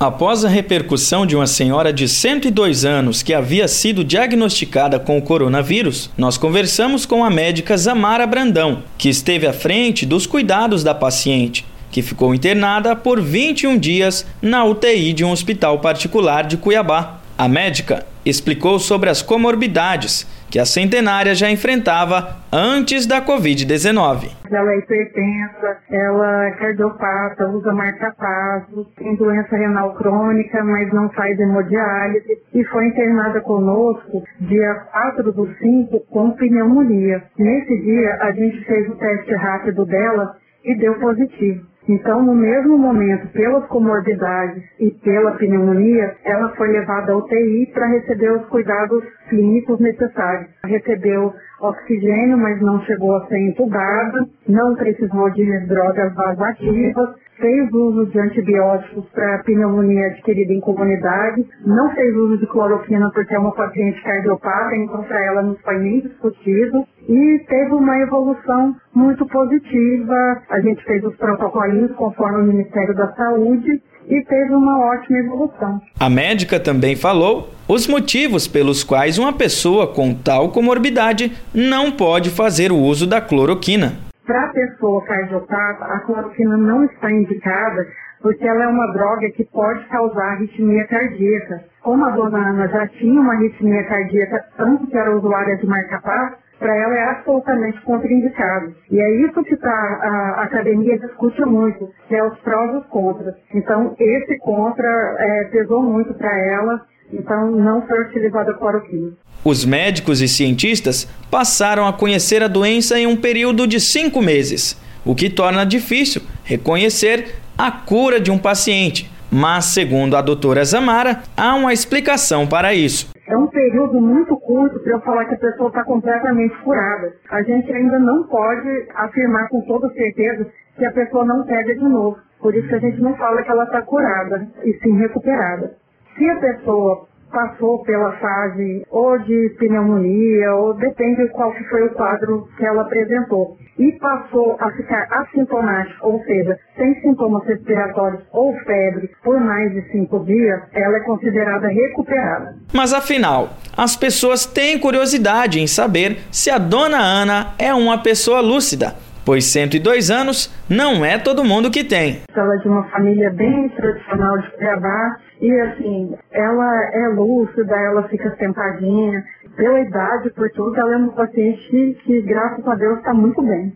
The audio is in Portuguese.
Após a repercussão de uma senhora de 102 anos que havia sido diagnosticada com o coronavírus, nós conversamos com a médica Zamara Brandão, que esteve à frente dos cuidados da paciente que ficou internada por 21 dias na UTI de um hospital particular de Cuiabá. A médica explicou sobre as comorbidades que a centenária já enfrentava antes da Covid-19. Ela é hipertensa, ela é cardiopata, usa marca-passo, tem doença renal crônica, mas não faz hemodiálise e foi internada conosco dia 4 do 5 com pneumonia. Nesse dia, a gente fez o teste rápido dela e deu positivo. Então, no mesmo momento, pelas comorbidades e pela pneumonia, ela foi levada à UTI para receber os cuidados clínicos necessários. Recebeu oxigênio, mas não chegou a ser entubada, não precisou de drogas vasoativas, fez uso de antibióticos para pneumonia adquirida em comunidade, não fez uso de cloroquina porque é uma paciente cardiopata, então para ela não foi nem discutido, e teve uma evolução muito positiva. A gente fez os protocolinhos conforme o Ministério da Saúde e teve uma ótima evolução. A médica também falou os motivos pelos quais uma pessoa com tal comorbidade não pode fazer o uso da cloroquina. Para a pessoa cardiopata, a cloroquina não está indicada porque ela é uma droga que pode causar arritmia cardíaca. Como a dona Ana já tinha uma arritmia cardíaca, tanto que era usuária de marca-passo, para ela é absolutamente contraindicado. E é isso que tá, a academia discute muito, que é os prós e os contras. Então, esse contra é, pesou muito para ela, então não foi utilizada cloroquina. Os médicos e cientistas passaram a conhecer a doença em um período de cinco meses, o que torna difícil reconhecer a cura de um paciente. Mas, segundo a doutora Zamara, há uma explicação para isso. É um período muito curto para eu falar que a pessoa está completamente curada. A gente ainda não pode afirmar com toda certeza que a pessoa não pega de novo. Por isso que a gente não fala que ela está curada, e sim recuperada. Se a pessoa passou pela fase ou de pneumonia, ou depende de qual que foi o quadro que ela apresentou, e passou a ficar assintomática, ou seja, sem sintomas respiratórios ou febre por mais de cinco dias, ela é considerada recuperada. Mas afinal, as pessoas têm curiosidade em saber se a dona Ana é uma pessoa lúcida pois 102 anos não é todo mundo que tem. Ela é de uma família bem tradicional de Cuiabá e assim, ela é lúcida, ela fica sentadinha. Pela idade, por tudo, ela é uma paciente que, graças a Deus, está muito bem.